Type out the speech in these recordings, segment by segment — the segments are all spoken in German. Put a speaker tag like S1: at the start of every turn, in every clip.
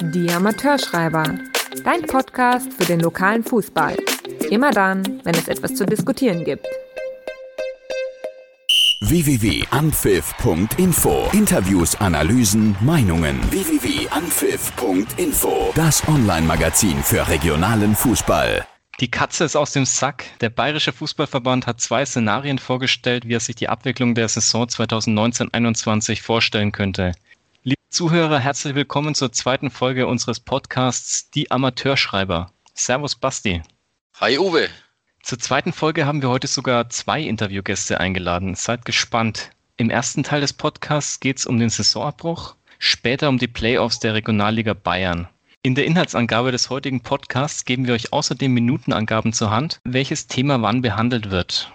S1: Die Amateurschreiber. Dein Podcast für den lokalen Fußball. Immer dann, wenn es etwas zu diskutieren gibt.
S2: www.anpfiff.info Interviews, Analysen, Meinungen. www.anpfiff.info Das Online-Magazin für regionalen Fußball.
S3: Die Katze ist aus dem Sack. Der Bayerische Fußballverband hat zwei Szenarien vorgestellt, wie er sich die Abwicklung der Saison 2019-21 vorstellen könnte. Zuhörer, herzlich willkommen zur zweiten Folge unseres Podcasts Die Amateurschreiber. Servus Basti.
S4: Hi Uwe.
S3: Zur zweiten Folge haben wir heute sogar zwei Interviewgäste eingeladen. Seid gespannt. Im ersten Teil des Podcasts geht es um den Saisonabbruch, später um die Playoffs der Regionalliga Bayern. In der Inhaltsangabe des heutigen Podcasts geben wir euch außerdem Minutenangaben zur Hand, welches Thema wann behandelt wird.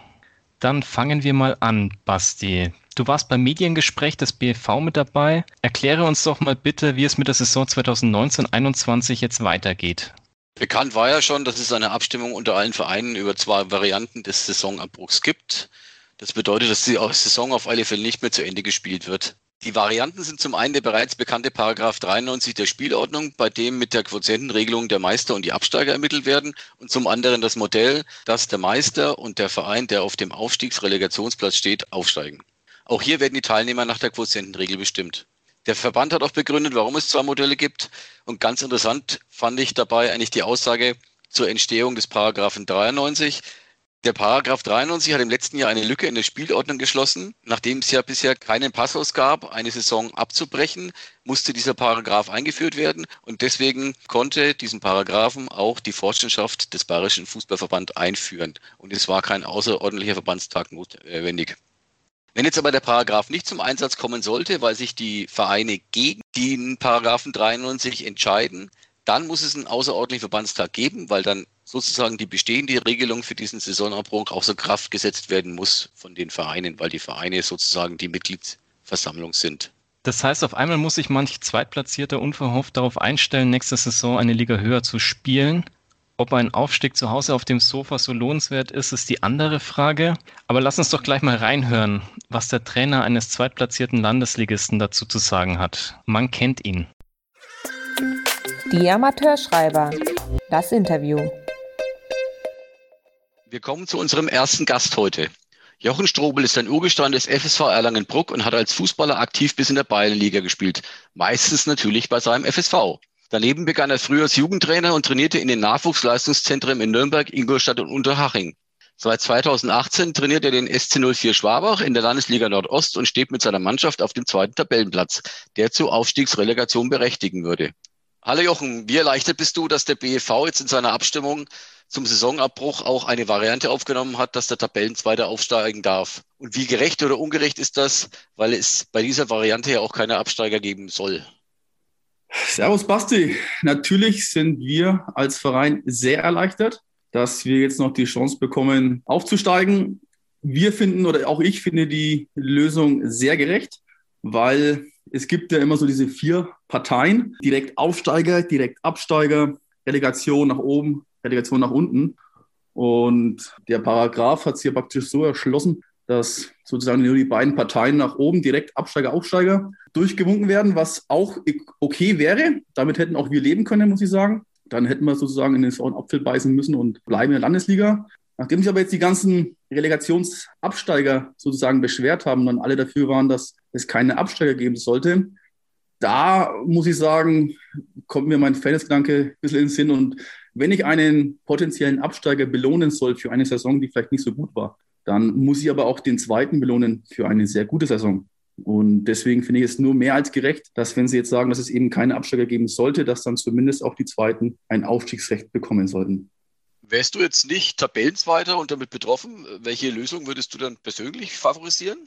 S3: Dann fangen wir mal an, Basti. Du warst beim Mediengespräch des BFV mit dabei. Erkläre uns doch mal bitte, wie es mit der Saison 2019-21 jetzt weitergeht.
S4: Bekannt war ja schon, dass es eine Abstimmung unter allen Vereinen über zwei Varianten des Saisonabbruchs gibt. Das bedeutet, dass die Saison auf alle Fälle nicht mehr zu Ende gespielt wird. Die Varianten sind zum einen der bereits bekannte Paragraph 93 der Spielordnung, bei dem mit der Quotientenregelung der Meister und die Absteiger ermittelt werden und zum anderen das Modell, dass der Meister und der Verein, der auf dem Aufstiegsrelegationsplatz steht, aufsteigen. Auch hier werden die Teilnehmer nach der Quotientenregel bestimmt. Der Verband hat auch begründet, warum es zwei Modelle gibt. Und ganz interessant fand ich dabei eigentlich die Aussage zur Entstehung des Paragraphen 93. Der Paragraph 93 hat im letzten Jahr eine Lücke in der Spielordnung geschlossen. Nachdem es ja bisher keinen Passus gab, eine Saison abzubrechen, musste dieser Paragraph eingeführt werden. Und deswegen konnte diesen Paragraphen auch die Vorstandschaft des Bayerischen Fußballverband einführen. Und es war kein außerordentlicher Verbandstag notwendig. Wenn jetzt aber der Paragraph nicht zum Einsatz kommen sollte, weil sich die Vereine gegen den Paragraphen 93 entscheiden, dann muss es einen außerordentlichen Verbandstag geben, weil dann sozusagen die bestehende Regelung für diesen Saisonabbruch außer Kraft gesetzt werden muss von den Vereinen, weil die Vereine sozusagen die Mitgliedsversammlung sind.
S3: Das heißt, auf einmal muss sich manch Zweitplatzierter unverhofft darauf einstellen, nächste Saison eine Liga höher zu spielen. Ob ein Aufstieg zu Hause auf dem Sofa so lohnenswert ist, ist die andere Frage. Aber lass uns doch gleich mal reinhören, was der Trainer eines zweitplatzierten Landesligisten dazu zu sagen hat. Man kennt ihn.
S1: Die Amateurschreiber. Das Interview.
S4: Wir kommen zu unserem ersten Gast heute. Jochen Strobel ist ein Urgestein des FSV Erlangen-Bruck und hat als Fußballer aktiv bis in der Bayernliga gespielt. Meistens natürlich bei seinem FSV. Daneben begann er früher als Jugendtrainer und trainierte in den Nachwuchsleistungszentren in Nürnberg, Ingolstadt und Unterhaching. Seit 2018 trainiert er den SC 04 Schwabach in der Landesliga Nordost und steht mit seiner Mannschaft auf dem zweiten Tabellenplatz, der zur Aufstiegsrelegation berechtigen würde. Hallo Jochen, wie erleichtert bist du, dass der BEV jetzt in seiner Abstimmung zum Saisonabbruch auch eine Variante aufgenommen hat, dass der Tabellenzweiter aufsteigen darf? Und wie gerecht oder ungerecht ist das, weil es bei dieser Variante ja auch keine Absteiger geben soll?
S5: Servus Basti. Natürlich sind wir als Verein sehr erleichtert, dass wir jetzt noch die Chance bekommen, aufzusteigen. Wir finden oder auch ich finde die Lösung sehr gerecht, weil es gibt ja immer so diese vier Parteien, direkt Aufsteiger, direkt Absteiger, Relegation nach oben, Relegation nach unten. Und der Paragraph hat sich ja praktisch so erschlossen, dass sozusagen nur die beiden Parteien nach oben direkt Absteiger, Aufsteiger durchgewunken werden, was auch okay wäre. Damit hätten auch wir leben können, muss ich sagen. Dann hätten wir sozusagen in den sauren Apfel beißen müssen und bleiben in der Landesliga. Nachdem sich aber jetzt die ganzen Relegationsabsteiger sozusagen beschwert haben und dann alle dafür waren, dass es keine Absteiger geben sollte, da muss ich sagen, kommt mir mein Fairnessgedanke ein bisschen in den Sinn. Und wenn ich einen potenziellen Absteiger belohnen soll für eine Saison, die vielleicht nicht so gut war, dann muss ich aber auch den zweiten belohnen für eine sehr gute Saison. Und deswegen finde ich es nur mehr als gerecht, dass wenn Sie jetzt sagen, dass es eben keine Absteiger geben sollte, dass dann zumindest auch die Zweiten ein Aufstiegsrecht bekommen sollten.
S4: Wärst du jetzt nicht Tabellenzweiter und damit betroffen, welche Lösung würdest du dann persönlich favorisieren?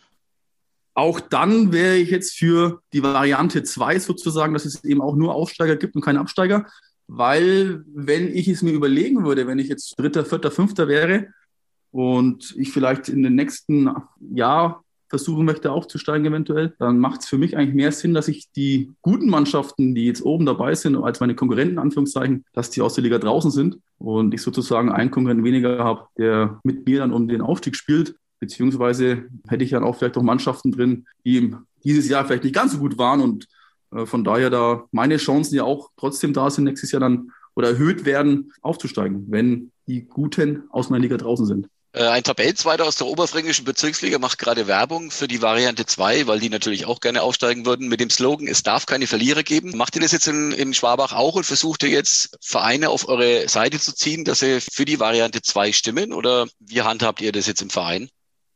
S5: Auch dann wäre ich jetzt für die Variante 2 sozusagen, dass es eben auch nur Aufsteiger gibt und keine Absteiger. Weil, wenn ich es mir überlegen würde, wenn ich jetzt Dritter, Vierter, Fünfter wäre und ich vielleicht in den nächsten Jahr versuchen möchte aufzusteigen eventuell, dann macht es für mich eigentlich mehr Sinn, dass ich die guten Mannschaften, die jetzt oben dabei sind, als meine Konkurrenten, Anführungszeichen, dass die aus der Liga draußen sind und ich sozusagen einen Konkurrenten weniger habe, der mit mir dann um den Aufstieg spielt. Beziehungsweise hätte ich dann auch vielleicht auch Mannschaften drin, die dieses Jahr vielleicht nicht ganz so gut waren und Äh, von daher da meine Chancen ja auch trotzdem da sind, nächstes Jahr dann oder erhöht werden, aufzusteigen, wenn die Guten aus meiner Liga draußen sind.
S4: Äh, ein Tabellenzweiter aus der oberfränkischen Bezirksliga macht gerade Werbung für die Variante 2, weil die natürlich auch gerne aufsteigen würden mit dem Slogan, es darf keine Verlierer geben. Macht ihr das jetzt in, in Schwabach auch und versucht ihr jetzt Vereine auf eure Seite zu ziehen, dass sie für die Variante 2 stimmen oder wie handhabt ihr das jetzt im Verein?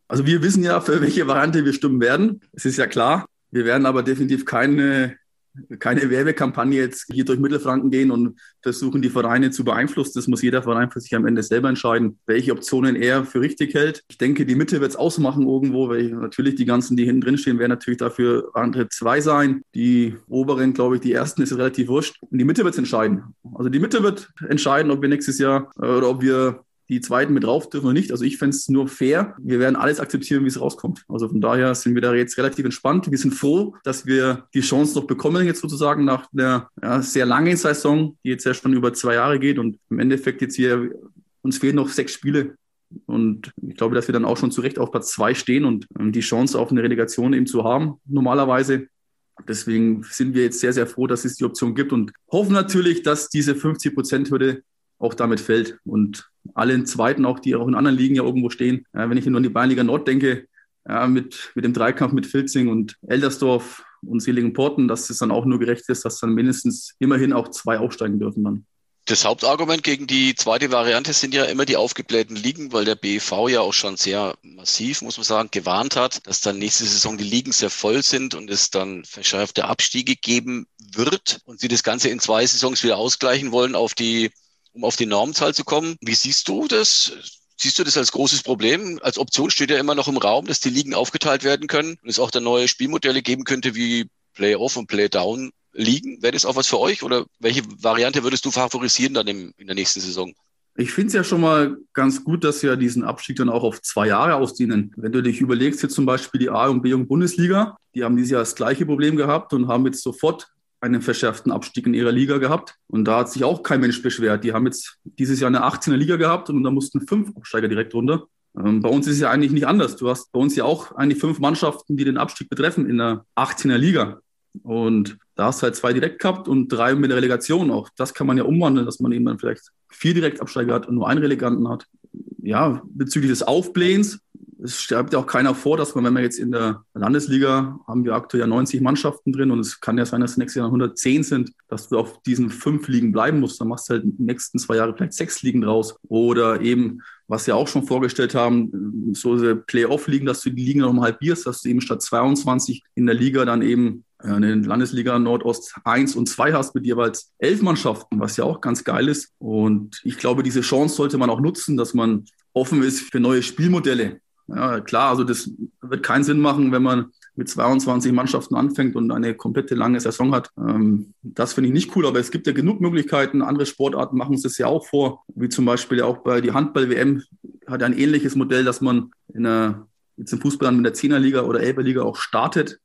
S5: Also wir wissen ja, für welche Variante wir stimmen werden. Es ist ja klar. Wir werden aber definitiv keine keine Werbekampagne jetzt hier durch Mittelfranken gehen und versuchen, die Vereine zu beeinflussen. Das muss jeder Verein für sich am Ende selber entscheiden, welche Optionen er für richtig hält. Ich denke, die Mitte wird es ausmachen irgendwo, weil natürlich die ganzen, die hinten drin stehen, werden natürlich dafür andere zwei sein. Die oberen, glaube ich, die ersten ist relativ wurscht. Und die Mitte wird es entscheiden. Also die Mitte wird entscheiden, ob wir nächstes Jahr äh, oder ob wir die zweiten mit drauf dürfen oder nicht. Also ich fände es nur fair. Wir werden alles akzeptieren, wie es rauskommt. Also von daher sind wir da jetzt relativ entspannt. Wir sind froh, dass wir die Chance noch bekommen, jetzt sozusagen nach einer ja, sehr langen Saison, die jetzt ja schon über zwei Jahre geht. Und im Endeffekt jetzt hier, uns fehlen noch sechs Spiele. Und ich glaube, dass wir dann auch schon zu Recht auf Platz zwei stehen und ähm, die Chance auf eine Relegation eben zu haben, normalerweise. Deswegen sind wir jetzt sehr, sehr froh, dass es die Option gibt und hoffen natürlich, dass diese 50-Prozent-Hürde auch damit fällt. Und alle Zweiten, auch die auch in anderen Ligen ja irgendwo stehen. Ja, wenn ich nur an die Bayernliga Nord denke, ja, mit, mit dem Dreikampf mit Filzing und Eldersdorf und Seligenporten, dass es dann auch nur gerecht ist, dass dann mindestens immerhin auch zwei aufsteigen dürfen dann.
S4: Das Hauptargument gegen die zweite Variante sind ja immer die aufgeblähten Ligen, weil der BEV ja auch schon sehr massiv, muss man sagen, gewarnt hat, dass dann nächste Saison die Ligen sehr voll sind und es dann verschärfte Abstiege geben wird und sie das Ganze in zwei Saisons wieder ausgleichen wollen auf die um auf die Normzahl zu kommen. Wie siehst du das? Siehst du das als großes Problem? Als Option steht ja immer noch im Raum, dass die Ligen aufgeteilt werden können und es auch da neue Spielmodelle geben könnte wie Play-Off und Play-Down liegen. Wäre das auch was für euch oder welche Variante würdest du favorisieren dann im, in der nächsten Saison?
S5: Ich finde es ja schon mal ganz gut, dass wir diesen Abstieg dann auch auf zwei Jahre ausdehnen. Wenn du dich überlegst, jetzt zum Beispiel die A- und B- und Bundesliga, die haben dieses Jahr das gleiche Problem gehabt und haben jetzt sofort einen verschärften Abstieg in ihrer Liga gehabt. Und da hat sich auch kein Mensch beschwert. Die haben jetzt dieses Jahr eine 18er Liga gehabt und da mussten fünf Absteiger direkt runter. Ähm, bei uns ist es ja eigentlich nicht anders. Du hast bei uns ja auch eigentlich fünf Mannschaften, die den Abstieg betreffen in der 18er Liga. Und da hast du halt zwei direkt gehabt und drei mit der Relegation auch. Das kann man ja umwandeln, dass man eben dann vielleicht vier Direktabsteiger hat und nur einen Releganten hat. Ja, bezüglich des Aufblähens es sterbt ja auch keiner vor, dass man, wenn wir jetzt in der Landesliga haben wir aktuell ja 90 Mannschaften drin und es kann ja sein, dass nächstes Jahr 110 sind, dass du auf diesen fünf Ligen bleiben musst. Dann machst du halt in den nächsten zwei Jahre vielleicht sechs Ligen draus. Oder eben, was wir auch schon vorgestellt haben, so diese Playoff-Ligen, dass du die Ligen nochmal halbierst, dass du eben statt 22 in der Liga dann eben äh, eine Landesliga Nordost 1 und 2 hast mit jeweils elf Mannschaften, was ja auch ganz geil ist. Und ich glaube, diese Chance sollte man auch nutzen, dass man offen ist für neue Spielmodelle. Ja, klar, also das wird keinen Sinn machen, wenn man mit 22 Mannschaften anfängt und eine komplette lange Saison hat. Ähm, das finde ich nicht cool, aber es gibt ja genug Möglichkeiten. Andere Sportarten machen es das ja auch vor, wie zum Beispiel auch bei die Handball-WM hat ein ähnliches Modell, dass man in der, jetzt im Fußball mit der Zehnerliga oder Elberliga auch startet,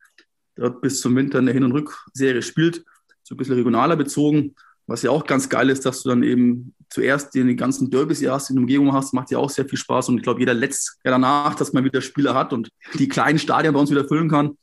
S5: dort bis zum Winter eine Hin- und Rückserie spielt, so ein bisschen regionaler bezogen was ja auch ganz geil ist, dass du dann eben zuerst den ganzen Derbys erst in der Umgebung hast, macht ja auch sehr viel Spaß. Und ich glaube, jeder letzt ja danach, dass man wieder Spieler hat und die kleinen Stadien bei uns wieder füllen kann.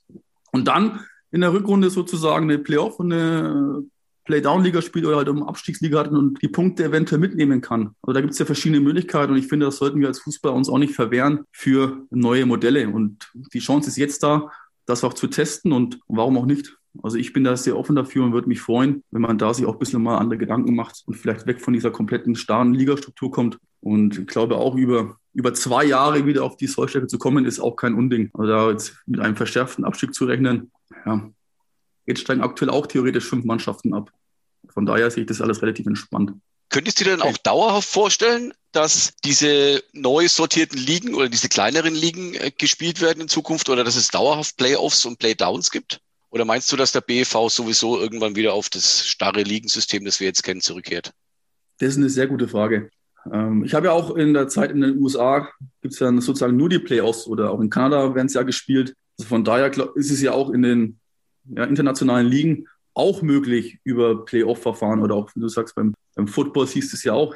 S5: Und dann in der Rückrunde sozusagen eine Playoff und eine Playdown-Liga spielt oder halt um Abstiegsliga hat und die Punkte eventuell mitnehmen kann. Also da gibt es ja verschiedene Möglichkeiten und ich finde, das sollten wir als Fußball uns auch nicht verwehren für neue Modelle. Und die Chance ist jetzt da, das auch zu testen und warum auch nicht. Also ich bin da sehr offen dafür und würde mich freuen, wenn man da sich auch ein bisschen mal andere Gedanken macht und vielleicht weg von dieser kompletten starren Ligastruktur kommt. Und ich glaube auch über, über zwei Jahre wieder auf die Sollstärke zu kommen, ist auch kein Unding. Also da jetzt mit einem verschärften Abstieg zu rechnen, ja, jetzt steigen aktuell auch theoretisch fünf Mannschaften ab. Von daher sehe ich das alles relativ entspannt.
S4: Könntest du dir denn auch dauerhaft vorstellen, dass diese neu sortierten Ligen oder diese kleineren Ligen äh, gespielt werden in Zukunft oder dass es dauerhaft Playoffs und Playdowns gibt? Oder meinst du, dass der BEV sowieso irgendwann wieder auf das starre Ligensystem, das wir jetzt kennen, zurückkehrt?
S5: Das ist eine sehr gute Frage. Ähm, ich habe ja auch in der Zeit in den USA gibt es dann sozusagen nur die Playoffs oder auch in Kanada werden es ja gespielt. Also von daher ist es ja auch in den ja, internationalen Ligen auch möglich über Playoff-Verfahren oder auch, wie du sagst, beim, beim Football siehst du es ja auch,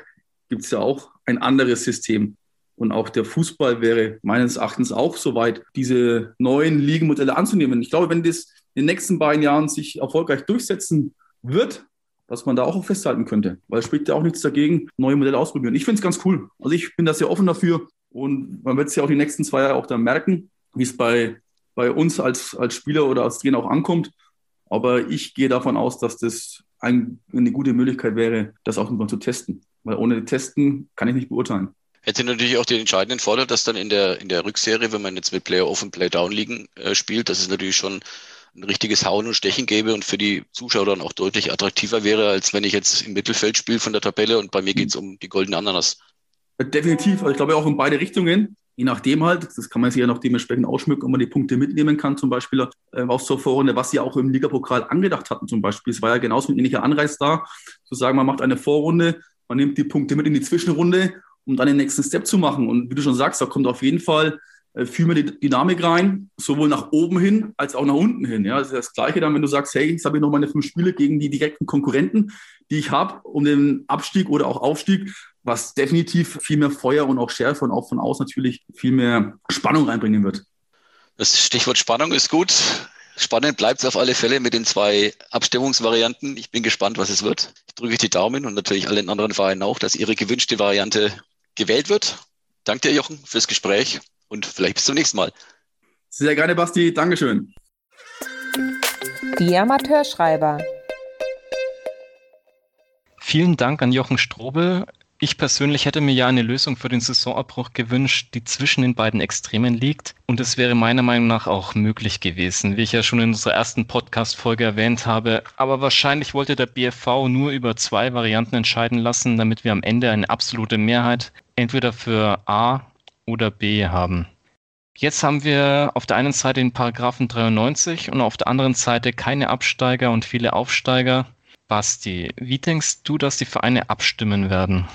S5: gibt es ja auch ein anderes System. Und auch der Fußball wäre meines Erachtens auch soweit, diese neuen Ligenmodelle anzunehmen. Ich glaube, wenn das in den nächsten beiden Jahren sich erfolgreich durchsetzen wird, dass man da auch festhalten könnte. Weil es spricht ja auch nichts dagegen, neue Modelle ausprobieren. Ich finde es ganz cool. Also ich bin da sehr offen dafür und man wird es ja auch die nächsten zwei Jahre auch dann merken, wie es bei, bei uns als, als Spieler oder als Trainer auch ankommt. Aber ich gehe davon aus, dass das ein, eine gute Möglichkeit wäre, das auch mal zu testen. Weil ohne Testen kann ich nicht beurteilen.
S4: Hätte natürlich auch den entscheidenden Vorteil, dass dann in der, in der Rückserie, wenn man jetzt mit Player Off und Play Down liegen äh, spielt, dass es natürlich schon ein richtiges Hauen und Stechen gäbe und für die Zuschauer dann auch deutlich attraktiver wäre, als wenn ich jetzt im Mittelfeld spiele von der Tabelle und bei mir geht es um die goldene Ananas.
S5: Definitiv. Also ich glaube auch in beide Richtungen. Je nachdem halt, das kann man sich ja noch dementsprechend ausschmücken, ob man die Punkte mitnehmen kann, zum Beispiel äh, auch zur Vorrunde, was sie auch im Ligapokal angedacht hatten, zum Beispiel. Es war ja genauso ein ähnlicher Anreiz da, zu sagen, man macht eine Vorrunde, man nimmt die Punkte mit in die Zwischenrunde, um dann den nächsten Step zu machen. Und wie du schon sagst, da kommt auf jeden Fall viel mehr die Dynamik rein, sowohl nach oben hin als auch nach unten hin. Ja, das ist das Gleiche dann, wenn du sagst, hey, jetzt habe ich noch meine fünf Spiele gegen die direkten Konkurrenten, die ich habe, um den Abstieg oder auch Aufstieg, was definitiv viel mehr Feuer und auch Schärfe und auch von außen natürlich viel mehr Spannung reinbringen wird.
S4: Das Stichwort Spannung ist gut. Spannend bleibt es auf alle Fälle mit den zwei Abstimmungsvarianten. Ich bin gespannt, was es wird. Ich drücke die Daumen und natürlich allen anderen Vereinen auch, dass ihre gewünschte Variante gewählt wird. Danke dir, Jochen, fürs Gespräch und vielleicht bis zum nächsten Mal.
S5: Sehr gerne, Basti. Dankeschön.
S1: Die Amateurschreiber.
S3: Vielen Dank an Jochen Strobel. Ich persönlich hätte mir ja eine Lösung für den Saisonabbruch gewünscht, die zwischen den beiden Extremen liegt. Und es wäre meiner Meinung nach auch möglich gewesen, wie ich ja schon in unserer ersten Podcast-Folge erwähnt habe. Aber wahrscheinlich wollte der BFV nur über zwei Varianten entscheiden lassen, damit wir am Ende eine absolute Mehrheit entweder für A oder B haben. Jetzt haben wir auf der einen Seite den Paragraphen 93 und auf der anderen Seite keine Absteiger und viele Aufsteiger. Basti, wie denkst du, dass die Vereine abstimmen werden?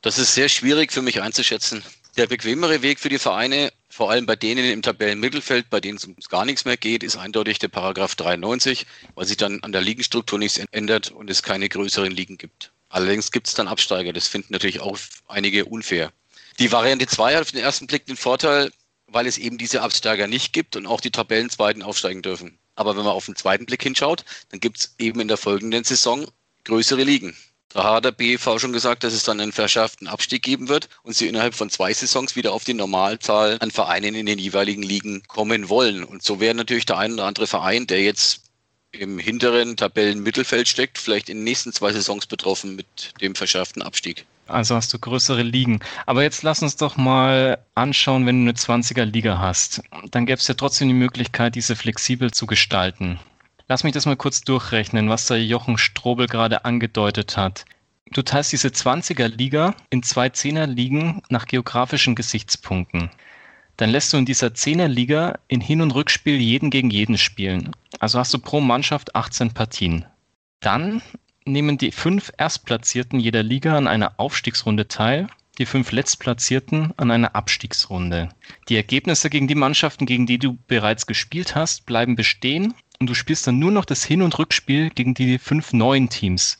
S4: Das ist sehr schwierig für mich einzuschätzen. Der bequemere Weg für die Vereine, vor allem bei denen im Tabellenmittelfeld, bei denen es ums gar nichts mehr geht, ist eindeutig der Paragraph 93, weil sich dann an der Ligenstruktur nichts ändert und es keine größeren Ligen gibt. Allerdings gibt es dann Absteiger. Das finden natürlich auch einige unfair. Die Variante 2 hat auf den ersten Blick den Vorteil, weil es eben diese Absteiger nicht gibt und auch die Tabellenzweiten aufsteigen dürfen. Aber wenn man auf den zweiten Blick hinschaut, dann gibt es eben in der folgenden Saison größere Ligen. Da hat der BEV schon gesagt, dass es dann einen verschärften Abstieg geben wird und sie innerhalb von zwei Saisons wieder auf die Normalzahl an Vereinen in den jeweiligen Ligen kommen wollen. Und so wäre natürlich der ein oder andere Verein, der jetzt im hinteren Tabellenmittelfeld steckt, vielleicht in den nächsten zwei Saisons betroffen mit dem verschärften Abstieg.
S3: Also hast du größere Ligen. Aber jetzt lass uns doch mal anschauen, wenn du eine 20er Liga hast. Dann gäbe es ja trotzdem die Möglichkeit, diese flexibel zu gestalten. Lass mich das mal kurz durchrechnen, was der Jochen Strobel gerade angedeutet hat. Du teilst diese 20er Liga in zwei 10er Ligen nach geografischen Gesichtspunkten. Dann lässt du in dieser 10er Liga in Hin- und Rückspiel jeden gegen jeden spielen. Also hast du pro Mannschaft 18 Partien. Dann nehmen die fünf Erstplatzierten jeder Liga an einer Aufstiegsrunde teil, die fünf Letztplatzierten an einer Abstiegsrunde. Die Ergebnisse gegen die Mannschaften, gegen die du bereits gespielt hast, bleiben bestehen und du spielst dann nur noch das Hin- und Rückspiel gegen die fünf neuen Teams,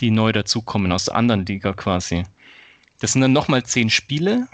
S3: die neu dazukommen aus der anderen Liga quasi. Das sind dann nochmal zehn Spiele,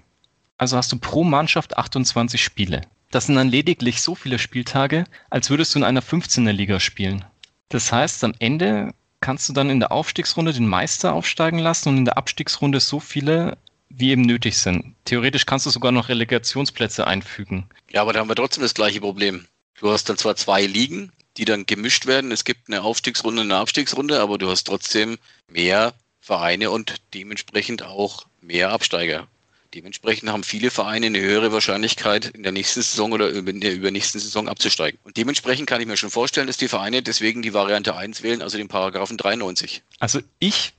S3: also hast du pro Mannschaft 28 Spiele. Das sind dann lediglich so viele Spieltage, als würdest du in einer 15er Liga spielen. Das heißt, am Ende kannst du dann in der Aufstiegsrunde den Meister aufsteigen lassen und in der Abstiegsrunde so viele, wie eben nötig sind. Theoretisch kannst du sogar noch Relegationsplätze einfügen.
S4: Ja, aber da haben wir trotzdem das gleiche Problem. Du hast dann zwar zwei Ligen, die dann gemischt werden. Es gibt eine Aufstiegsrunde, eine Abstiegsrunde, aber du hast trotzdem mehr Vereine und dementsprechend auch mehr Absteiger. Dementsprechend haben viele Vereine eine höhere Wahrscheinlichkeit, in der nächsten Saison oder in der übernächsten Saison abzusteigen. Und dementsprechend kann ich mir schon vorstellen, dass die Vereine deswegen die Variante 1 wählen, also den Paragraphen 93.
S3: Also ich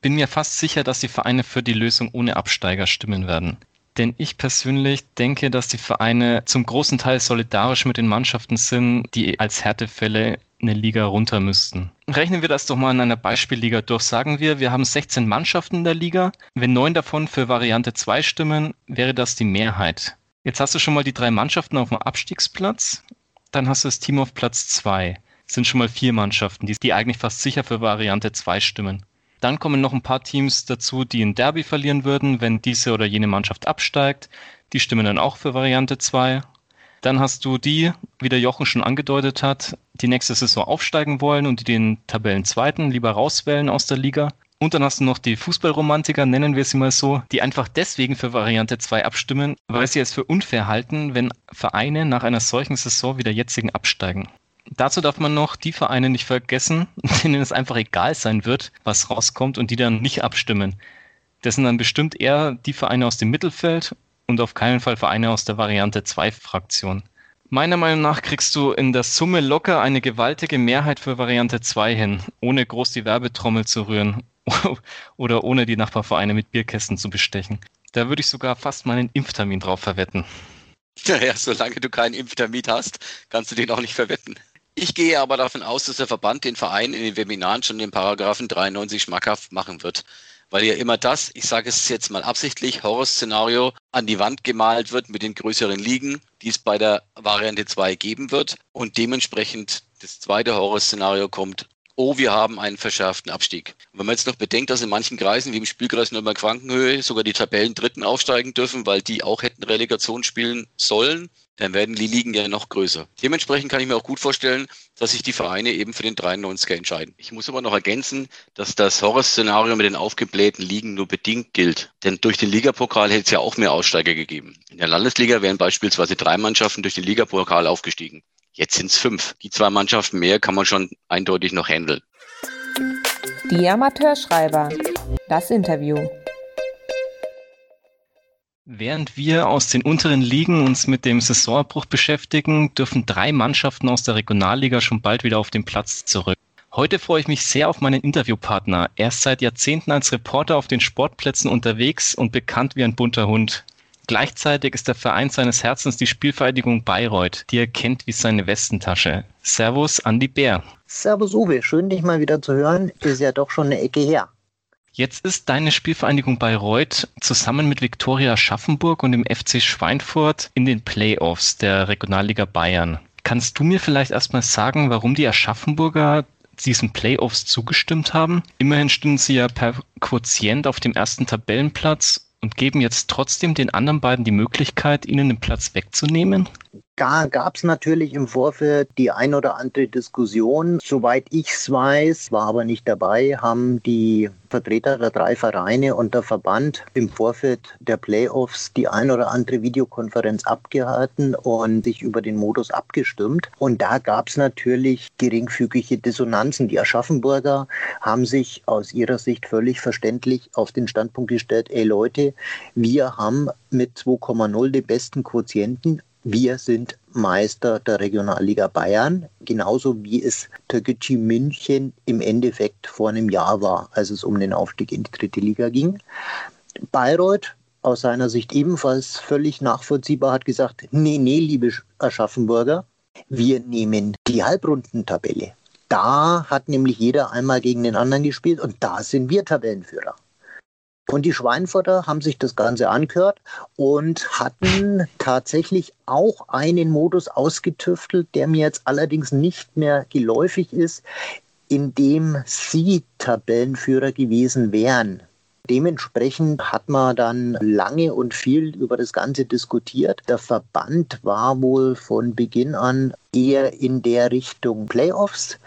S3: bin mir fast sicher, dass die Vereine für die Lösung ohne Absteiger stimmen werden. Denn ich persönlich denke, dass die Vereine zum großen Teil solidarisch mit den Mannschaften sind, die als Härtefälle eine Liga runter müssten. Rechnen wir das doch mal in einer Beispielliga durch. Sagen wir, wir haben 16 Mannschaften in der Liga. Wenn neun davon für Variante 2 stimmen, wäre das die Mehrheit. Jetzt hast du schon mal die drei Mannschaften auf dem Abstiegsplatz. Dann hast du das Team auf Platz 2. Das sind schon mal vier Mannschaften, die, die eigentlich fast sicher für Variante 2 stimmen. Dann kommen noch ein paar Teams dazu, die ein Derby verlieren würden, wenn diese oder jene Mannschaft absteigt. Die stimmen dann auch für Variante 2. Dann hast du die, wie der Jochen schon angedeutet hat, die nächste Saison aufsteigen wollen und die den Tabellenzweiten lieber rauswählen aus der Liga. Und dann hast du noch die Fußballromantiker, nennen wir sie mal so, die einfach deswegen für Variante 2 abstimmen, weil sie es für unfair halten, wenn Vereine nach einer solchen Saison wie der jetzigen absteigen. Dazu darf man noch die Vereine nicht vergessen, denen es einfach egal sein wird, was rauskommt und die dann nicht abstimmen. Das sind dann bestimmt eher die Vereine aus dem Mittelfeld und auf keinen Fall Vereine aus der Variante 2 Fraktion. Meiner Meinung nach kriegst du in der Summe locker eine gewaltige Mehrheit für Variante 2 hin, ohne groß die Werbetrommel zu rühren oder ohne die Nachbarvereine mit Bierkästen zu bestechen. Da würde ich sogar fast meinen Impftermin drauf verwetten.
S4: Naja, solange du keinen Impftermin hast, kannst du den auch nicht verwetten. Ich gehe aber davon aus, dass der Verband den Verein in den Webinaren schon den Paragraphen 93 schmackhaft machen wird. Weil ja immer das, ich sage es jetzt mal absichtlich, Horrorszenario an die Wand gemalt wird mit den größeren Ligen, die es bei der Variante 2 geben wird. Und dementsprechend das zweite Horrorszenario kommt, oh, wir haben einen verschärften Abstieg. Und wenn man jetzt noch bedenkt, dass in manchen Kreisen, wie im Spielkreis Nürnberg-Frankenhöhe, sogar die Tabellen Dritten aufsteigen dürfen, weil die auch hätten Relegation spielen sollen, dann werden die Ligen ja noch größer. Dementsprechend kann ich mir auch gut vorstellen, dass sich die Vereine eben für den 93er entscheiden. Ich muss aber noch ergänzen, dass das Horrorszenario mit den aufgeblähten Ligen nur bedingt gilt. Denn durch den Ligapokal hätte es ja auch mehr Aussteiger gegeben. In der Landesliga wären beispielsweise drei Mannschaften durch den Ligapokal aufgestiegen. Jetzt sind es fünf. Die zwei Mannschaften mehr kann man schon eindeutig noch handeln.
S1: Die Amateurschreiber. Das Interview.
S3: Während wir aus den unteren Ligen uns mit dem Saisonabbruch beschäftigen, dürfen drei Mannschaften aus der Regionalliga schon bald wieder auf den Platz zurück. Heute freue ich mich sehr auf meinen Interviewpartner. Er ist seit Jahrzehnten als Reporter auf den Sportplätzen unterwegs und bekannt wie ein bunter Hund. Gleichzeitig ist der Verein seines Herzens die Spielvereinigung Bayreuth, die er kennt wie seine Westentasche. Servus, Andi Bär.
S6: Servus, Uwe. Schön, dich mal wieder zu hören. Ist ja doch schon eine Ecke her.
S3: Jetzt ist deine Spielvereinigung Bayreuth zusammen mit Viktoria Schaffenburg und dem FC Schweinfurt in den Playoffs der Regionalliga Bayern. Kannst du mir vielleicht erstmal sagen, warum die Aschaffenburger diesen Playoffs zugestimmt haben? Immerhin stünden sie ja per Quotient auf dem ersten Tabellenplatz und geben jetzt trotzdem den anderen beiden die Möglichkeit, ihnen den Platz wegzunehmen?
S6: Da gab es natürlich im Vorfeld die ein oder andere Diskussion. Soweit ich es weiß, war aber nicht dabei, haben die Vertreter der drei Vereine und der Verband im Vorfeld der Playoffs die ein oder andere Videokonferenz abgehalten und sich über den Modus abgestimmt. Und da gab es natürlich geringfügige Dissonanzen. Die Aschaffenburger haben sich aus ihrer Sicht völlig verständlich auf den Standpunkt gestellt, ey Leute, wir haben mit 2,0 den besten Quotienten, wir sind Meister der Regionalliga Bayern, genauso wie es Türkgücü München im Endeffekt vor einem Jahr war, als es um den Aufstieg in die dritte Liga ging. Bayreuth aus seiner Sicht ebenfalls völlig nachvollziehbar hat gesagt, nee, nee, liebe Aschaffenburger, wir nehmen die Halbrundentabelle. Da hat nämlich jeder einmal gegen den anderen gespielt und da sind wir Tabellenführer. Und die Schweinfurter haben sich das Ganze angehört und hatten tatsächlich auch einen Modus ausgetüftelt, der mir jetzt allerdings nicht mehr geläufig ist, in dem sie Tabellenführer gewesen wären. Dementsprechend hat man dann lange und viel über das Ganze diskutiert. Der Verband war wohl von Beginn an eher in der Richtung Playoffs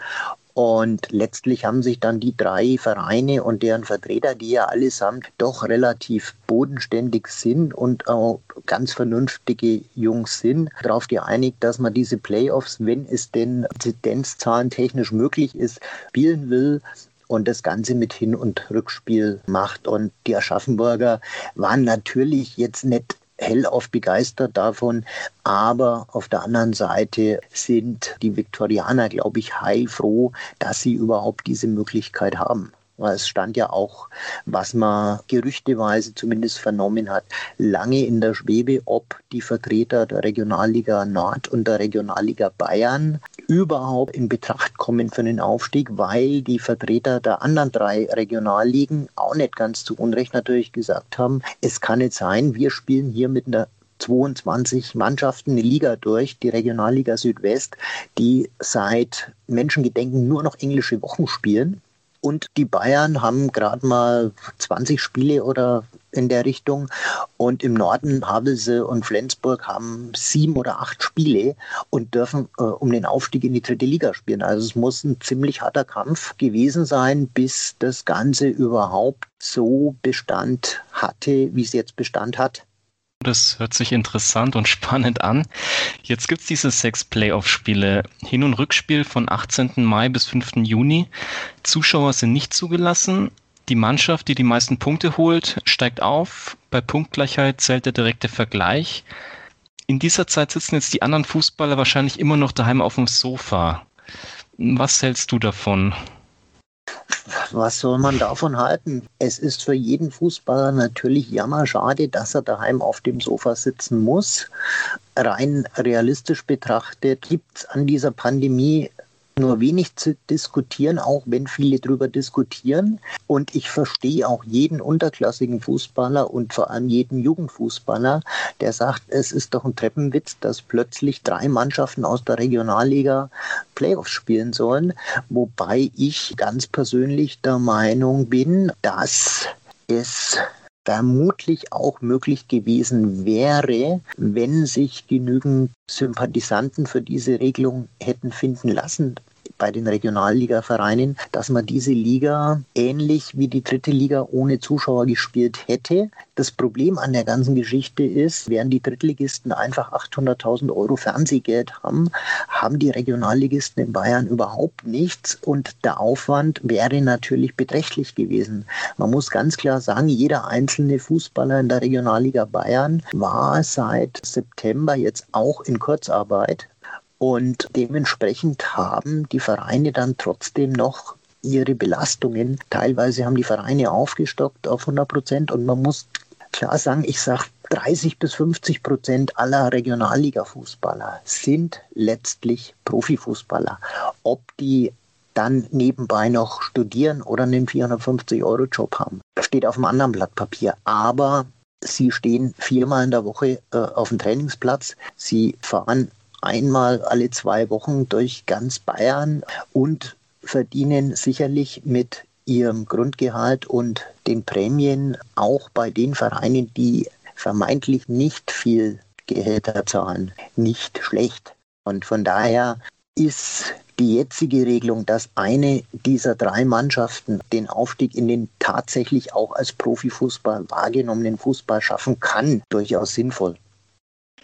S6: und letztlich haben sich dann die drei Vereine und deren Vertreter, die ja allesamt doch relativ bodenständig sind und auch ganz vernünftige Jungs sind, darauf geeinigt, dass man diese Playoffs, wenn es denn Inzidenzzahlen technisch möglich ist, spielen will und das Ganze mit Hin- und Rückspiel macht. Und die Aschaffenburger waren natürlich jetzt nicht hellauf begeistert davon. Aber auf der anderen Seite sind die Viktorianer, glaube ich, heilfroh, dass sie überhaupt diese Möglichkeit haben. Es stand ja auch, was man gerüchteweise zumindest vernommen hat, lange in der Schwebe, ob die Vertreter der Regionalliga Nord und der Regionalliga Bayern überhaupt in Betracht kommen für den Aufstieg, weil die Vertreter der anderen drei Regionalligen auch nicht ganz zu Unrecht natürlich gesagt haben, es kann nicht sein, wir spielen hier mit einer 22 Mannschaften eine Liga durch, die Regionalliga Südwest, die seit Menschengedenken nur noch englische Wochen spielen. Und die Bayern haben gerade mal 20 Spiele oder in der Richtung. Und im Norden Havelse und Flensburg haben sieben oder acht Spiele und dürfen äh, um den Aufstieg in die dritte Liga spielen. Also es muss ein ziemlich harter Kampf gewesen sein, bis das Ganze überhaupt so Bestand hatte, wie es jetzt Bestand hat.
S3: Das hört sich interessant und spannend an. Jetzt gibt es diese sechs Playoff-Spiele. Hin- und Rückspiel von 18. Mai bis 5. Juni. Zuschauer sind nicht zugelassen. Die Mannschaft, die die meisten Punkte holt, steigt auf. Bei Punktgleichheit zählt der direkte Vergleich. In dieser Zeit sitzen jetzt die anderen Fußballer wahrscheinlich immer noch daheim auf dem Sofa. Was hältst du davon?
S6: Was soll man davon halten? Es ist für jeden Fußballer natürlich jammerschade, dass er daheim auf dem Sofa sitzen muss. Rein realistisch betrachtet gibt es an dieser Pandemie nur wenig zu diskutieren, auch wenn viele darüber diskutieren. Und ich verstehe auch jeden unterklassigen Fußballer und vor allem jeden Jugendfußballer, der sagt, es ist doch ein Treppenwitz, dass plötzlich drei Mannschaften aus der Regionalliga Playoffs spielen sollen. Wobei ich ganz persönlich der Meinung bin, dass es vermutlich auch möglich gewesen wäre, wenn sich genügend Sympathisanten für diese Regelung hätten finden lassen bei den Regionalliga-Vereinen, dass man diese Liga ähnlich wie die dritte Liga ohne Zuschauer gespielt hätte. Das Problem an der ganzen Geschichte ist, während die Drittligisten einfach 800.000 Euro Fernsehgeld haben, haben die Regionalligisten in Bayern überhaupt nichts und der Aufwand wäre natürlich beträchtlich gewesen. Man muss ganz klar sagen, jeder einzelne Fußballer in der Regionalliga Bayern war seit September jetzt auch in Kurzarbeit. Und dementsprechend haben die Vereine dann trotzdem noch ihre Belastungen. Teilweise haben die Vereine aufgestockt auf 100 Prozent und man muss klar sagen, ich sage 30 bis 50 Prozent aller Regionalliga-Fußballer sind letztlich Profifußballer. Ob die dann nebenbei noch studieren oder einen 450-Euro-Job haben, steht auf einem anderen Blatt Papier. Aber sie stehen viermal in der Woche äh, auf dem Trainingsplatz. Sie fahren einmal alle zwei Wochen durch ganz Bayern und verdienen sicherlich mit ihrem Grundgehalt und den Prämien auch bei den Vereinen, die vermeintlich nicht viel Gehälter zahlen, nicht schlecht. Und von daher ist die jetzige Regelung, dass eine dieser drei Mannschaften den Aufstieg in den tatsächlich auch als Profifußball wahrgenommenen Fußball schaffen kann, durchaus sinnvoll.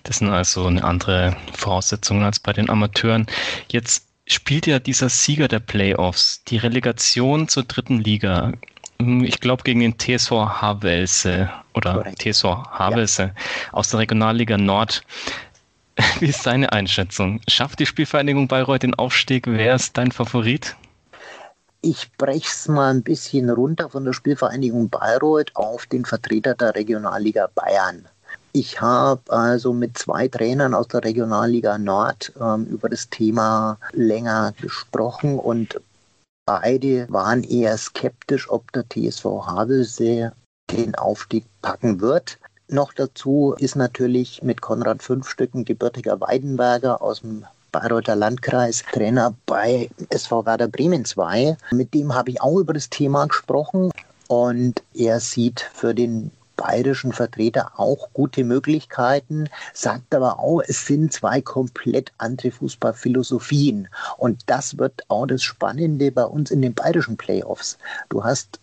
S3: Das sind also eine andere Voraussetzungen als bei den Amateuren. Jetzt spielt ja dieser Sieger der Playoffs die Relegation zur dritten Liga. Ich glaube gegen den TSV Havelse oder. TSV Havelse ja. aus der Regionalliga Nord. Wie ist deine Einschätzung? Schafft die Spielvereinigung Bayreuth den Aufstieg? Wer ist dein Favorit?
S6: Ich breche es mal ein bisschen runter von der Spielvereinigung Bayreuth auf den Vertreter der Regionalliga Bayern. Ich habe also mit zwei Trainern aus der Regionalliga Nord ähm, über das Thema länger gesprochen und beide waren eher skeptisch, ob der TSV Havelse den Aufstieg packen wird. Noch dazu ist natürlich mit Konrad Fünfstücken gebürtiger Weidenberger aus dem Bayreuther Landkreis Trainer bei SV Werder Bremen 2. Mit dem habe ich auch über das Thema gesprochen und er sieht für den bayerischen Vertreter auch gute Möglichkeiten, sagt aber auch, es sind zwei komplett andere Fußballphilosophien. Und das wird auch das Spannende bei uns in den bayerischen Playoffs. Du hast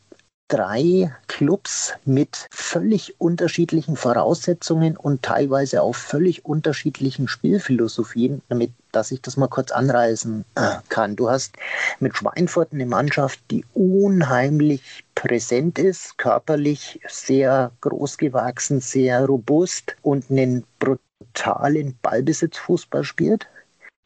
S6: drei Clubs mit völlig unterschiedlichen Voraussetzungen und teilweise auch völlig unterschiedlichen Spielphilosophien, damit dass ich das mal kurz anreißen äh, kann. Du hast mit Schweinfurt eine Mannschaft, die unheimlich präsent ist, körperlich sehr groß gewachsen, sehr robust und einen brutalen Ballbesitzfußball spielt.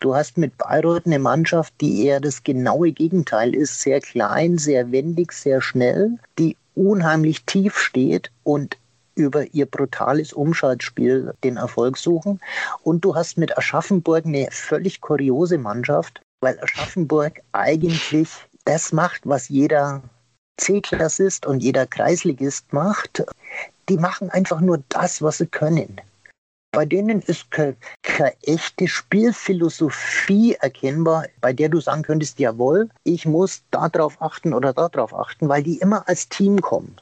S6: Du hast mit Bayreuth eine Mannschaft, die eher das genaue Gegenteil ist, sehr klein, sehr wendig, sehr schnell, die unheimlich tief steht und über ihr brutales Umschaltspiel den Erfolg suchen. Und du hast mit Aschaffenburg eine völlig kuriose Mannschaft, weil Aschaffenburg eigentlich das macht, was jeder C-Klassist und jeder Kreisligist macht. Die machen einfach nur das, was sie können. Bei denen ist keine, echte Spielphilosophie erkennbar, bei der du sagen könntest, jawohl, ich muss darauf achten oder darauf achten, weil die immer als Team kommen.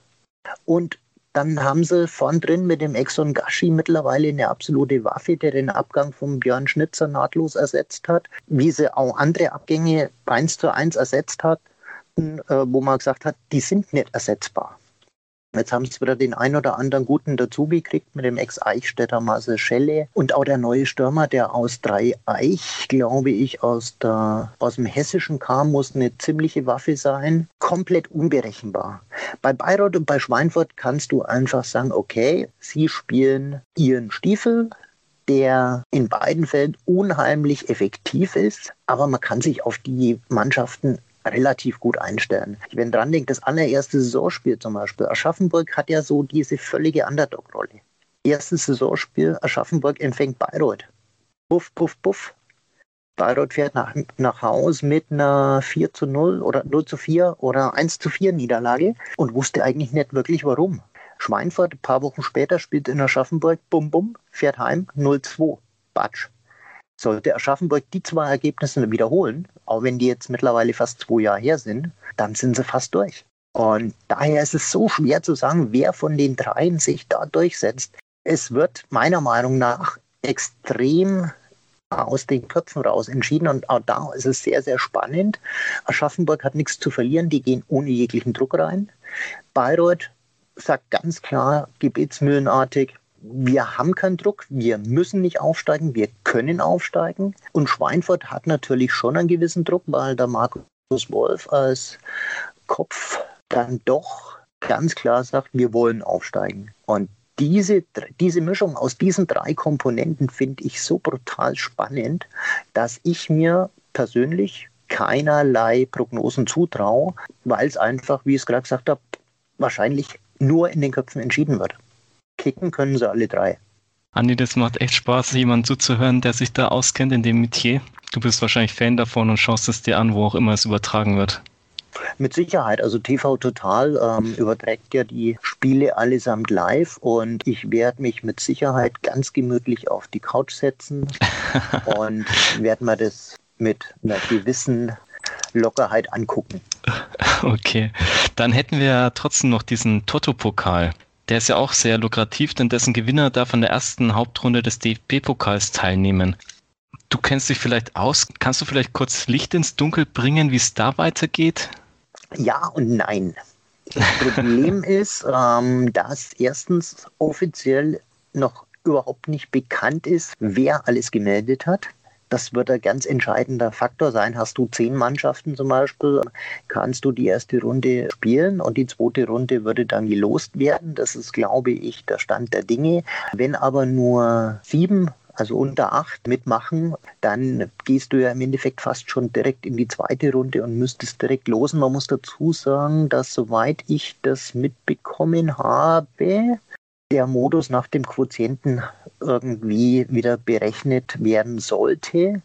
S6: Und Dann haben sie vorn drin mit dem Exxon Gashi mittlerweile eine absolute Waffe, der den Abgang von Björn Schnitzer nahtlos ersetzt hat. Wie sie auch andere Abgänge eins zu eins ersetzt hat, äh, wo man gesagt hat, die sind nicht ersetzbar. Jetzt haben sie wieder den ein oder anderen guten dazugekriegt mit dem Ex-Eichstätter Marcel Schelle und auch der neue Stürmer, der aus Dreieich, glaube ich, aus, der, aus dem Hessischen kam, muss eine ziemliche Waffe sein. Komplett unberechenbar. Bei Bayreuth und bei Schweinfurt kannst du einfach sagen, okay, sie spielen ihren Stiefel, der in beiden Fällen unheimlich effektiv ist, aber man kann sich auf die Mannschaften relativ gut einstellen. Wenn dran denkt, das allererste Saisonspiel zum Beispiel, Aschaffenburg hat ja so diese völlige Underdog-Rolle. Erstes Saisonspiel, Aschaffenburg empfängt Bayreuth. Puff, puff, puff. Bayreuth fährt nach, nach Haus mit einer 4 zu 0 oder 0 zu 4 oder 1 zu 4 Niederlage und wusste eigentlich nicht wirklich warum. Schweinfurt, ein paar Wochen später, spielt in Aschaffenburg, bum bum, fährt heim, 0-2. Batsch. Sollte Aschaffenburg die zwei Ergebnisse wiederholen, auch wenn die jetzt mittlerweile fast zwei Jahre her sind, dann sind sie fast durch. Und daher ist es so schwer zu sagen, wer von den dreien sich da durchsetzt. Es wird meiner Meinung nach extrem aus den Köpfen raus entschieden und auch da ist es sehr, sehr spannend. Aschaffenburg hat nichts zu verlieren, die gehen ohne jeglichen Druck rein. Bayreuth sagt ganz klar, gebetsmühlenartig, wir haben keinen Druck, wir müssen nicht aufsteigen, wir können aufsteigen. Und Schweinfurt hat natürlich schon einen gewissen Druck, weil der Markus Wolf als Kopf dann doch ganz klar sagt, wir wollen aufsteigen. Und diese, diese Mischung aus diesen drei Komponenten finde ich so brutal spannend, dass ich mir persönlich keinerlei Prognosen zutraue, weil es einfach, wie ich es gerade gesagt habe, wahrscheinlich nur in den Köpfen entschieden wird kicken können sie alle drei.
S3: Andi, das macht echt Spaß, jemanden zuzuhören, der sich da auskennt in dem Metier. Du bist wahrscheinlich Fan davon und schaust es dir an, wo auch immer es übertragen wird.
S6: Mit Sicherheit. Also TV Total ähm, überträgt ja die Spiele allesamt live und ich werde mich mit Sicherheit ganz gemütlich auf die Couch setzen und werde mir das mit einer gewissen Lockerheit angucken.
S3: Okay, dann hätten wir trotzdem noch diesen Toto-Pokal. Der ist ja auch sehr lukrativ, denn dessen Gewinner darf an der ersten Hauptrunde des DFB-Pokals teilnehmen. Du kennst dich vielleicht aus. Kannst du vielleicht kurz Licht ins Dunkel bringen, wie es da weitergeht?
S6: Ja und nein. Das Problem ist, ähm, dass erstens offiziell noch überhaupt nicht bekannt ist, wer alles gemeldet hat. Das wird ein ganz entscheidender Faktor sein. Hast du zehn Mannschaften zum Beispiel, kannst du die erste Runde spielen und die zweite Runde würde dann gelost werden. Das ist, glaube ich, der Stand der Dinge. Wenn aber nur sieben also unter acht mitmachen, dann gehst du ja im Endeffekt fast schon direkt in die zweite Runde und müsstest direkt losen. Man muss dazu sagen, dass soweit ich das mitbekommen habe, der Modus nach dem Quotienten irgendwie wieder berechnet werden sollte.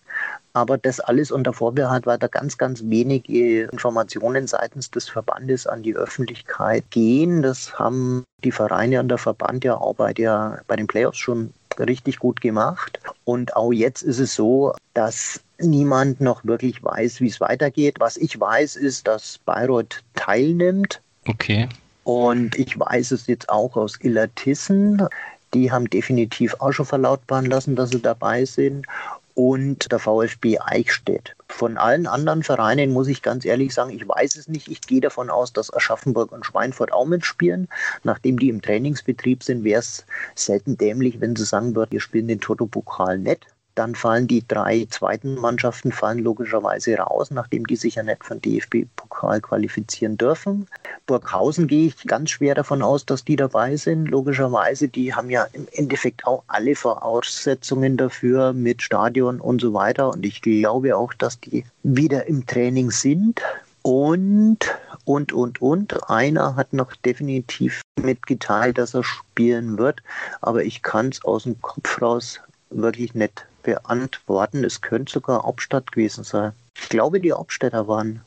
S6: Aber das alles unter Vorbehalt, weil da ganz, ganz wenige Informationen seitens des Verbandes an die Öffentlichkeit gehen. Das haben die Vereine und der Verband ja auch bei, der, bei den Playoffs schon richtig gut gemacht. Und auch jetzt ist es so, dass niemand noch wirklich weiß, wie es weitergeht. Was ich weiß, ist, dass Bayreuth teilnimmt.
S3: Okay.
S6: Und ich weiß es jetzt auch aus Illertissen. Die haben definitiv auch schon verlautbaren lassen, dass sie dabei sind. Und der VfB Eichstätt. Von allen anderen Vereinen muss ich ganz ehrlich sagen, ich weiß es nicht. Ich gehe davon aus, dass Aschaffenburg und Schweinfurt auch mitspielen. Nachdem die im Trainingsbetrieb sind, wäre es selten dämlich, wenn sie sagen würden, wir spielen den Toto-Pokal nicht. Dann fallen die drei zweiten Mannschaften fallen logischerweise raus, nachdem die sich ja nicht für den DFB-Pokal qualifizieren dürfen. Burghausen gehe ich ganz schwer davon aus, dass die dabei sind. Logischerweise, die haben ja im Endeffekt auch alle Voraussetzungen dafür mit Stadion und so weiter. Und ich glaube auch, dass die wieder im Training sind. Und, und, und, und. Einer hat noch definitiv mitgeteilt, dass er spielen wird, aber ich kann es aus dem Kopf raus wirklich nicht beantworten. Es könnte sogar Hauptstadt gewesen sein. Ich glaube, die Hauptstädter waren.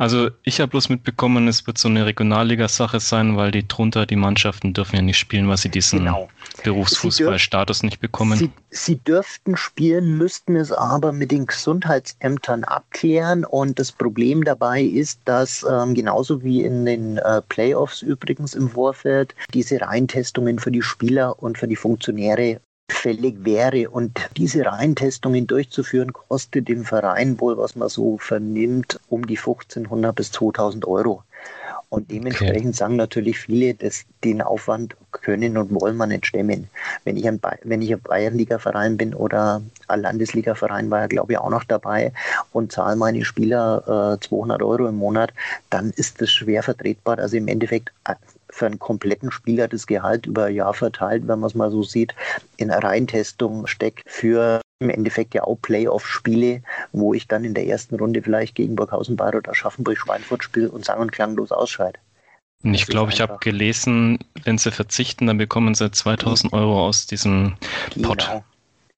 S3: Also ich habe bloß mitbekommen, es wird so eine Regionalliga-Sache sein, weil die drunter, die Mannschaften dürfen ja nicht spielen, weil sie diesen genau. Berufsfußballstatus nicht bekommen.
S6: Sie, sie dürften spielen, müssten es aber mit den Gesundheitsämtern abklären. Und das Problem dabei ist, dass ähm, genauso wie in den äh, Playoffs übrigens im Vorfeld diese Reintestungen für die Spieler und für die Funktionäre fällig wäre. Und diese Reihentestungen durchzuführen, kostet dem Verein wohl, was man so vernimmt, um die 1500 bis 2000 Euro. Und dementsprechend okay. sagen natürlich viele, dass den Aufwand können und wollen wir nicht stemmen. Wenn ich ein, wenn ich ein Bayernliga-Verein bin oder ein Landesliga-Verein war ja, glaube ich, auch noch dabei und zahle meine Spieler äh, 200 Euro im Monat, dann ist das schwer vertretbar. Also im Endeffekt äh, für einen kompletten Spieler das Gehalt über ein Jahr verteilt, wenn man es mal so sieht, in eine Reintestung steckt für im Endeffekt ja auch Playoff-Spiele, wo ich dann in der ersten Runde vielleicht gegen Burghausen, Bayreuth, Aschaffenburg, Schweinfurt spiele und sang- und klanglos ausscheide.
S3: Ich glaube, ich habe gelesen, wenn sie verzichten, dann bekommen sie 2000 Euro aus diesem Pot genau.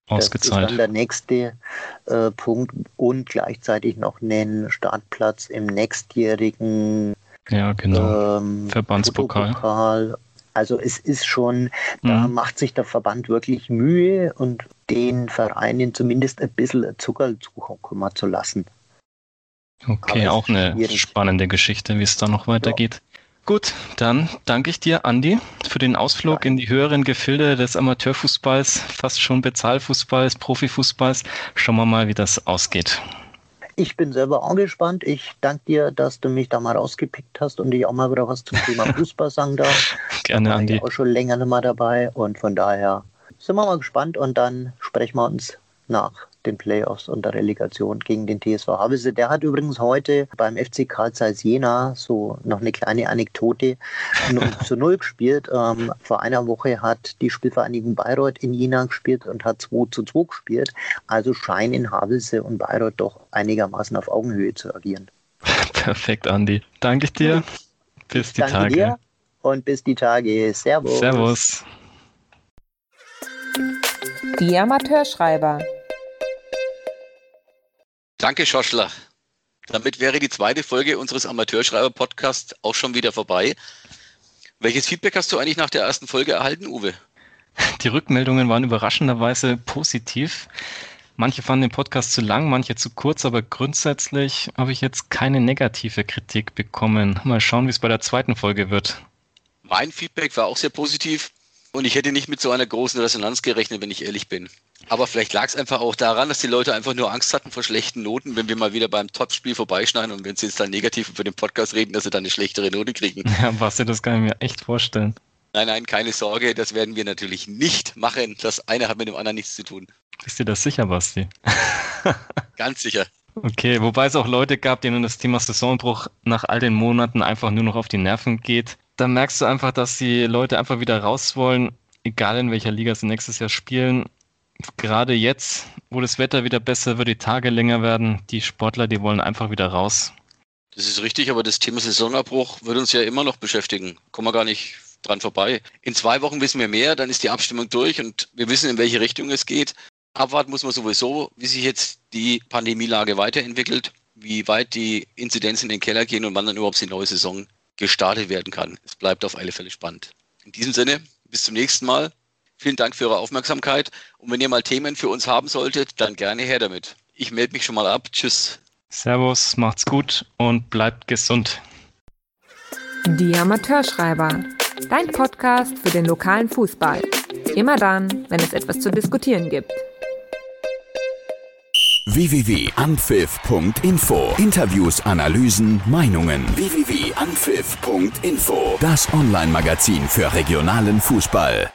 S3: ausgezahlt.
S6: Das ist dann der nächste äh, Punkt und gleichzeitig noch einen Startplatz im nächstjährigen
S3: ja, genau. Ähm, Verbandspokal.
S6: Also es ist schon, da mhm. macht sich der Verband wirklich Mühe und den Vereinen zumindest ein bisschen Zucker zukommen zu lassen.
S3: Okay, auch eine schwierig. spannende Geschichte, wie es da noch weitergeht. Ja. Gut, dann danke ich dir, Andi, für den Ausflug ja. in die höheren Gefilde des Amateurfußballs, fast schon Bezahlfußballs, Profifußballs. Schauen wir mal, wie das ausgeht.
S6: Ich bin selber auch gespannt. Ich danke dir, dass du mich da mal rausgepickt hast und ich auch mal wieder was zum Thema Fußball sagen darf.
S3: Gerne, da Andi.
S6: Ich auch schon länger nicht mehr dabei und von daher sind wir mal gespannt und dann sprechen wir uns nach den Playoffs und der Relegation gegen den TSV Havelse. Der hat übrigens heute beim FC Karl Zeiss Jena so noch eine kleine Anekdote 0 zu 0 gespielt. Ähm, vor einer Woche hat die Spielvereinigung Bayreuth in Jena gespielt und hat 2 zu 2 gespielt. Also scheinen Havelse und Bayreuth doch einigermaßen auf Augenhöhe zu agieren.
S3: Perfekt, Andi. Danke dir. Bis ich die danke Tage. Dir
S6: und bis die Tage. Servus.
S3: Servus.
S1: Die Amateurschreiber.
S4: Danke, Schoschler. Damit wäre die zweite Folge unseres Amateurschreiber-Podcasts auch schon wieder vorbei. Welches Feedback hast du eigentlich nach der ersten Folge erhalten, Uwe?
S3: Die Rückmeldungen waren überraschenderweise positiv. Manche fanden den Podcast zu lang, manche zu kurz, aber grundsätzlich habe ich jetzt keine negative Kritik bekommen. Mal schauen, wie es bei der zweiten Folge wird.
S4: Mein Feedback war auch sehr positiv und ich hätte nicht mit so einer großen Resonanz gerechnet, wenn ich ehrlich bin. Aber vielleicht lag es einfach auch daran, dass die Leute einfach nur Angst hatten vor schlechten Noten, wenn wir mal wieder beim Top-Spiel vorbeischneiden und wenn sie jetzt dann negativ über den Podcast reden, dass sie dann eine schlechtere Note kriegen.
S3: Ja, Basti, das kann ich mir echt vorstellen.
S4: Nein, nein, keine Sorge, das werden wir natürlich nicht machen. Das eine hat mit dem anderen nichts zu tun.
S3: Bist du das sicher, Basti?
S4: Ganz sicher.
S3: Okay, wobei es auch Leute gab, denen das Thema Saisonbruch nach all den Monaten einfach nur noch auf die Nerven geht. Da merkst du einfach, dass die Leute einfach wieder raus wollen, egal in welcher Liga sie nächstes Jahr spielen gerade jetzt, wo das Wetter wieder besser wird, die Tage länger werden, die Sportler, die wollen einfach wieder raus.
S4: Das ist richtig, aber das Thema Saisonabbruch wird uns ja immer noch beschäftigen. Kommen wir gar nicht dran vorbei. In zwei Wochen wissen wir mehr, dann ist die Abstimmung durch und wir wissen, in welche Richtung es geht. Abwarten muss man sowieso, wie sich jetzt die Pandemielage weiterentwickelt, wie weit die Inzidenzen in den Keller gehen und wann dann überhaupt die neue Saison gestartet werden kann. Es bleibt auf alle Fälle spannend. In diesem Sinne, bis zum nächsten Mal. Vielen Dank für Ihre Aufmerksamkeit. Und wenn ihr mal Themen für uns haben solltet, dann gerne her damit. Ich melde mich schon mal ab. Tschüss.
S3: Servus, macht's gut und bleibt gesund.
S1: Die Amateurschreiber. Dein Podcast für den lokalen Fußball. Immer dann, wenn es etwas zu diskutieren gibt
S2: www.anpfiff.info Interviews, Analysen, Meinungen. www.anpfiff.info Das Online-Magazin für regionalen Fußball.